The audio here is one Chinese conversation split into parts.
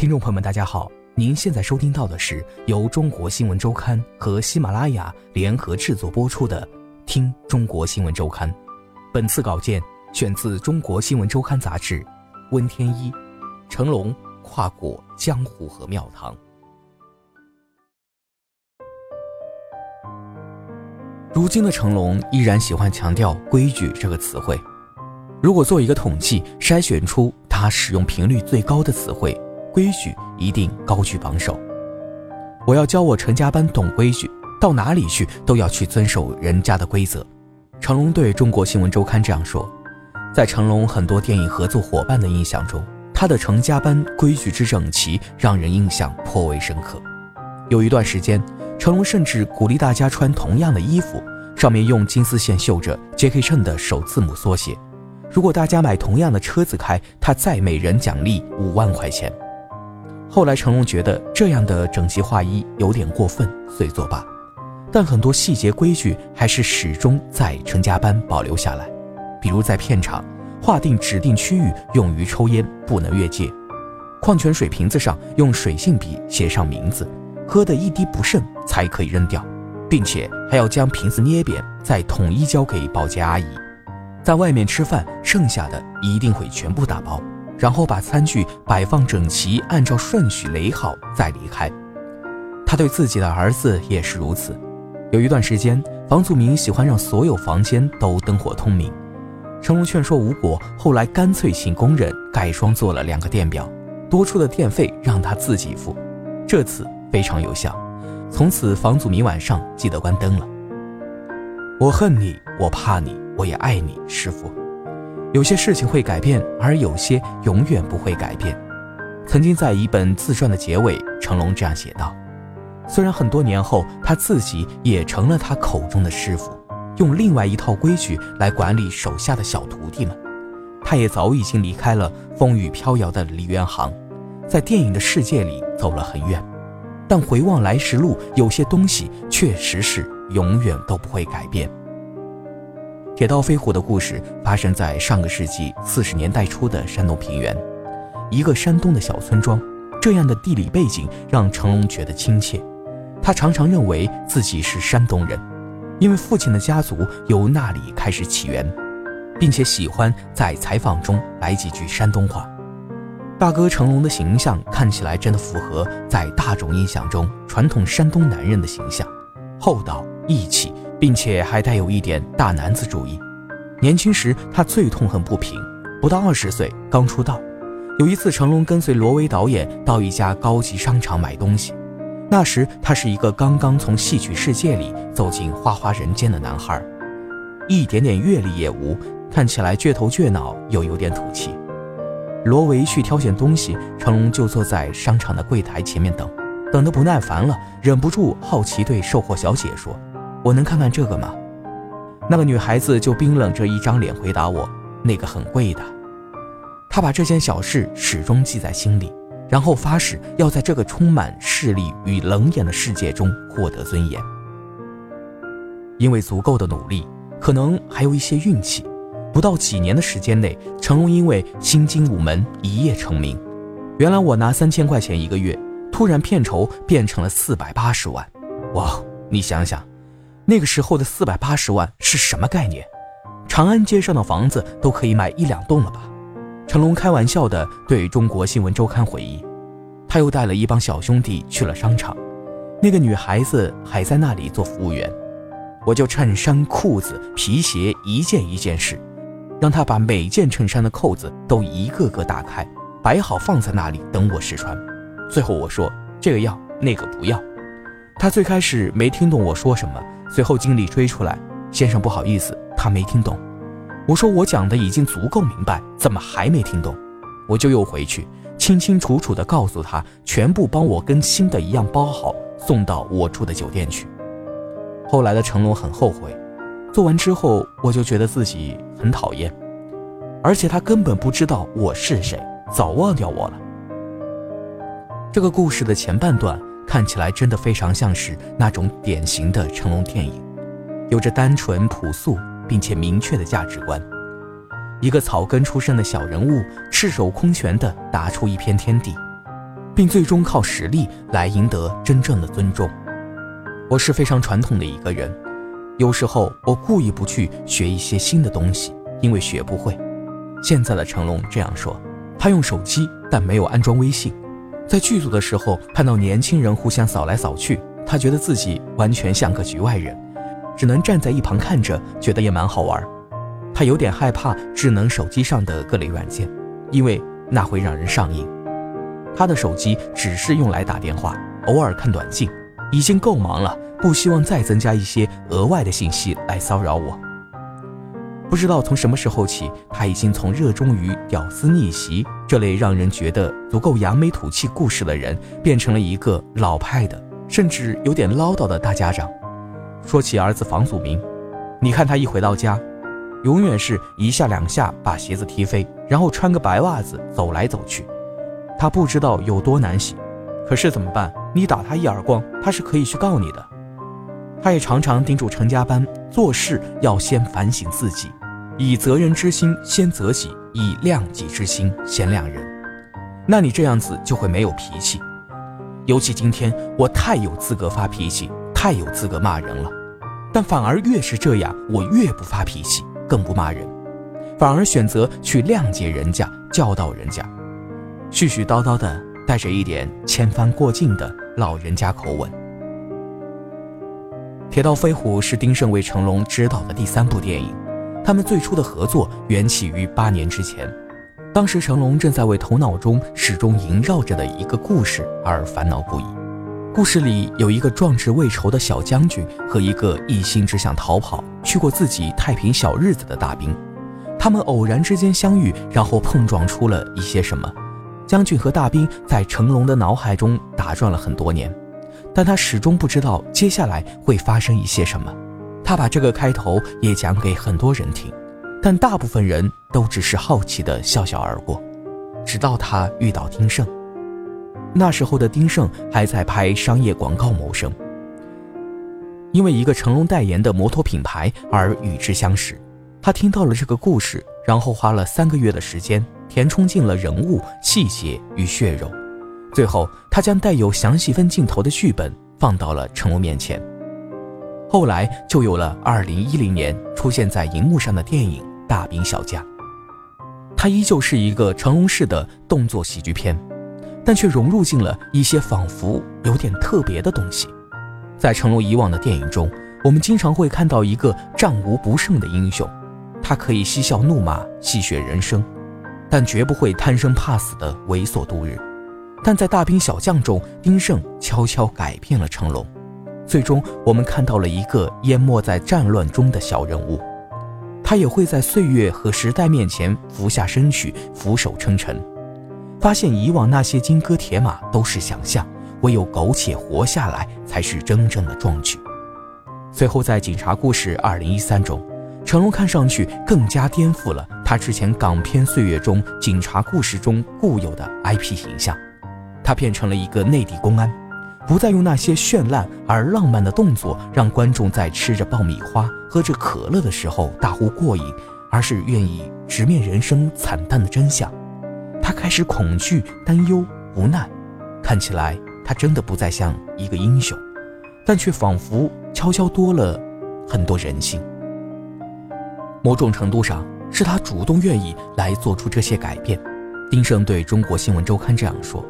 听众朋友们，大家好，您现在收听到的是由中国新闻周刊和喜马拉雅联合制作播出的《听中国新闻周刊》。本次稿件选自《中国新闻周刊》杂志，温天一、成龙跨过江湖和庙堂。如今的成龙依然喜欢强调“规矩”这个词汇。如果做一个统计，筛选出他使用频率最高的词汇，“规矩”一定高居榜首。我要教我成家班懂规矩，到哪里去都要去遵守人家的规则。成龙对中国新闻周刊这样说。在成龙很多电影合作伙伴的印象中，他的成家班规矩之整齐，让人印象颇为深刻。有一段时间。成龙甚至鼓励大家穿同样的衣服，上面用金丝线绣着 J.K. 称的首字母缩写。如果大家买同样的车子开，他再每人奖励五万块钱。后来成龙觉得这样的整齐划一有点过分，遂作罢。但很多细节规矩还是始终在成家班保留下来，比如在片场划定指定区域用于抽烟，不能越界；矿泉水瓶子上用水性笔写上名字。喝的一滴不剩才可以扔掉，并且还要将瓶子捏扁，再统一交给保洁阿姨。在外面吃饭，剩下的一定会全部打包，然后把餐具摆放整齐，按照顺序垒好再离开。他对自己的儿子也是如此。有一段时间，房祖名喜欢让所有房间都灯火通明，成龙劝说无果，后来干脆请工人改装做了两个电表，多出的电费让他自己付。这次。非常有效，从此房祖名晚上记得关灯了。我恨你，我怕你，我也爱你，师傅。有些事情会改变，而有些永远不会改变。曾经在一本自传的结尾，成龙这样写道：虽然很多年后他自己也成了他口中的师傅，用另外一套规矩来管理手下的小徒弟们，他也早已经离开了风雨飘摇的梨园行，在电影的世界里走了很远。但回望来时路，有些东西确实是永远都不会改变。铁道飞虎的故事发生在上个世纪四十年代初的山东平原，一个山东的小村庄。这样的地理背景让成龙觉得亲切，他常常认为自己是山东人，因为父亲的家族由那里开始起源，并且喜欢在采访中来几句山东话。大哥成龙的形象看起来真的符合在大众印象中传统山东男人的形象，厚道义气，并且还带有一点大男子主义。年轻时他最痛恨不平，不到二十岁刚出道。有一次，成龙跟随罗维导演到一家高级商场买东西，那时他是一个刚刚从戏曲世界里走进花花人间的男孩，一点点阅历也无，看起来倔头倔脑又有点土气。罗维去挑选东西，成龙就坐在商场的柜台前面等，等得不耐烦了，忍不住好奇对售货小姐说：“我能看看这个吗？”那个女孩子就冰冷着一张脸回答我：“那个很贵的。”他把这件小事始终记在心里，然后发誓要在这个充满势力与冷眼的世界中获得尊严。因为足够的努力，可能还有一些运气。不到几年的时间内，成龙因为《新精武门》一夜成名。原来我拿三千块钱一个月，突然片酬变成了四百八十万。哇，你想想，那个时候的四百八十万是什么概念？长安街上的房子都可以买一两栋了吧？成龙开玩笑地对中国新闻周刊回忆。他又带了一帮小兄弟去了商场，那个女孩子还在那里做服务员。我就衬衫、裤子、皮鞋一件一件试。让他把每件衬衫的扣子都一个个打开，摆好放在那里等我试穿。最后我说这个要，那个不要。他最开始没听懂我说什么，随后经理追出来：“先生不好意思，他没听懂。”我说我讲的已经足够明白，怎么还没听懂？我就又回去，清清楚楚地告诉他，全部帮我跟新的一样包好，送到我住的酒店去。后来的成龙很后悔，做完之后我就觉得自己很讨厌，而且他根本不知道我是谁，早忘掉我了。这个故事的前半段看起来真的非常像是那种典型的成龙电影，有着单纯朴素并且明确的价值观。一个草根出身的小人物，赤手空拳地打出一片天地，并最终靠实力来赢得真正的尊重。我是非常传统的一个人，有时候我故意不去学一些新的东西，因为学不会。现在的成龙这样说，他用手机，但没有安装微信。在剧组的时候，看到年轻人互相扫来扫去，他觉得自己完全像个局外人，只能站在一旁看着，觉得也蛮好玩。他有点害怕智能手机上的各类软件，因为那会让人上瘾。他的手机只是用来打电话，偶尔看短信，已经够忙了，不希望再增加一些额外的信息来骚扰我。不知道从什么时候起，他已经从热衷于屌丝逆袭这类让人觉得足够扬眉吐气故事的人，变成了一个老派的，甚至有点唠叨的大家长。说起儿子房祖名，你看他一回到家。永远是一下两下把鞋子踢飞，然后穿个白袜子走来走去。他不知道有多难洗，可是怎么办？你打他一耳光，他是可以去告你的。他也常常叮嘱成家班做事要先反省自己，以责人之心先责己，以谅己之心先谅人。那你这样子就会没有脾气。尤其今天，我太有资格发脾气，太有资格骂人了。但反而越是这样，我越不发脾气。更不骂人，反而选择去谅解人家、教导人家，絮絮叨叨的，带着一点千帆过尽的老人家口吻。《铁道飞虎》是丁晟为成龙执导的第三部电影，他们最初的合作缘起于八年之前，当时成龙正在为头脑中始终萦绕着的一个故事而烦恼不已。故事里有一个壮志未酬的小将军和一个一心只想逃跑、去过自己太平小日子的大兵，他们偶然之间相遇，然后碰撞出了一些什么。将军和大兵在成龙的脑海中打转了很多年，但他始终不知道接下来会发生一些什么。他把这个开头也讲给很多人听，但大部分人都只是好奇的笑笑而过。直到他遇到丁晟。那时候的丁晟还在拍商业广告谋生，因为一个成龙代言的摩托品牌而与之相识。他听到了这个故事，然后花了三个月的时间填充进了人物细节与血肉，最后他将带有详细分镜头的剧本放到了成龙面前。后来就有了2010年出现在荧幕上的电影《大兵小将》，它依旧是一个成龙式的动作喜剧片。但却融入进了一些仿佛有点特别的东西。在成龙以往的电影中，我们经常会看到一个战无不胜的英雄，他可以嬉笑怒骂、戏谑人生，但绝不会贪生怕死的猥琐度日。但在大兵小将中，丁晟悄悄改变了成龙，最终我们看到了一个淹没在战乱中的小人物，他也会在岁月和时代面前俯下身去，俯首称臣。发现以往那些金戈铁马都是想象，唯有苟且活下来才是真正的壮举。随后在《警察故事2013》中，成龙看上去更加颠覆了他之前港片岁月中警察故事中固有的 IP 形象，他变成了一个内地公安，不再用那些绚烂而浪漫的动作让观众在吃着爆米花、喝着可乐的时候大呼过瘾，而是愿意直面人生惨淡的真相。他开始恐惧、担忧、无奈，看起来他真的不再像一个英雄，但却仿佛悄悄多了很多人性。某种程度上，是他主动愿意来做出这些改变。丁晟对中国新闻周刊这样说：“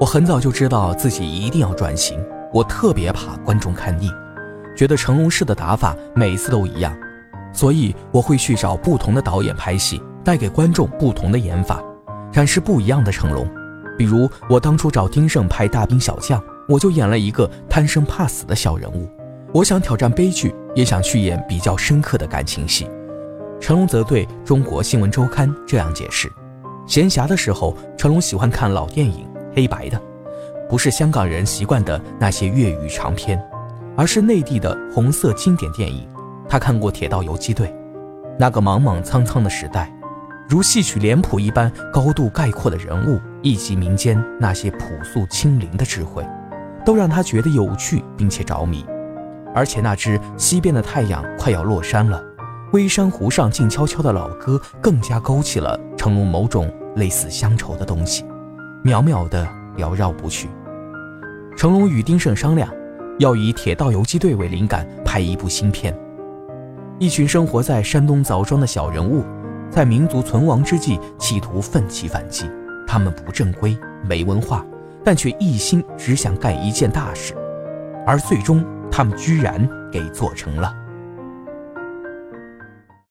我很早就知道自己一定要转型，我特别怕观众看腻，觉得成龙式的打法每次都一样，所以我会去找不同的导演拍戏，带给观众不同的演法。”展示不一样的成龙，比如我当初找丁晟拍《大兵小将》，我就演了一个贪生怕死的小人物。我想挑战悲剧，也想去演比较深刻的感情戏。成龙则对中国新闻周刊这样解释：闲暇的时候，成龙喜欢看老电影，黑白的，不是香港人习惯的那些粤语长片，而是内地的红色经典电影。他看过《铁道游击队》，那个莽莽苍苍的时代，如戏曲脸谱一般高度概括的人物，以及民间那些朴素清灵的智慧，都让他觉得有趣并且着迷。而且那只西边的太阳快要落山了，微山湖上静悄悄的老歌，更加勾起了成龙某种类似乡愁的东西，渺渺的缭绕不去。成龙与丁晟商量，要以《铁道游击队》为灵感拍一部新片。一群生活在山东枣庄的小人物，在民族存亡之际，企图奋起反击。他们不正规、没文化，但却一心只想干一件大事，而最终。他们居然给做成了。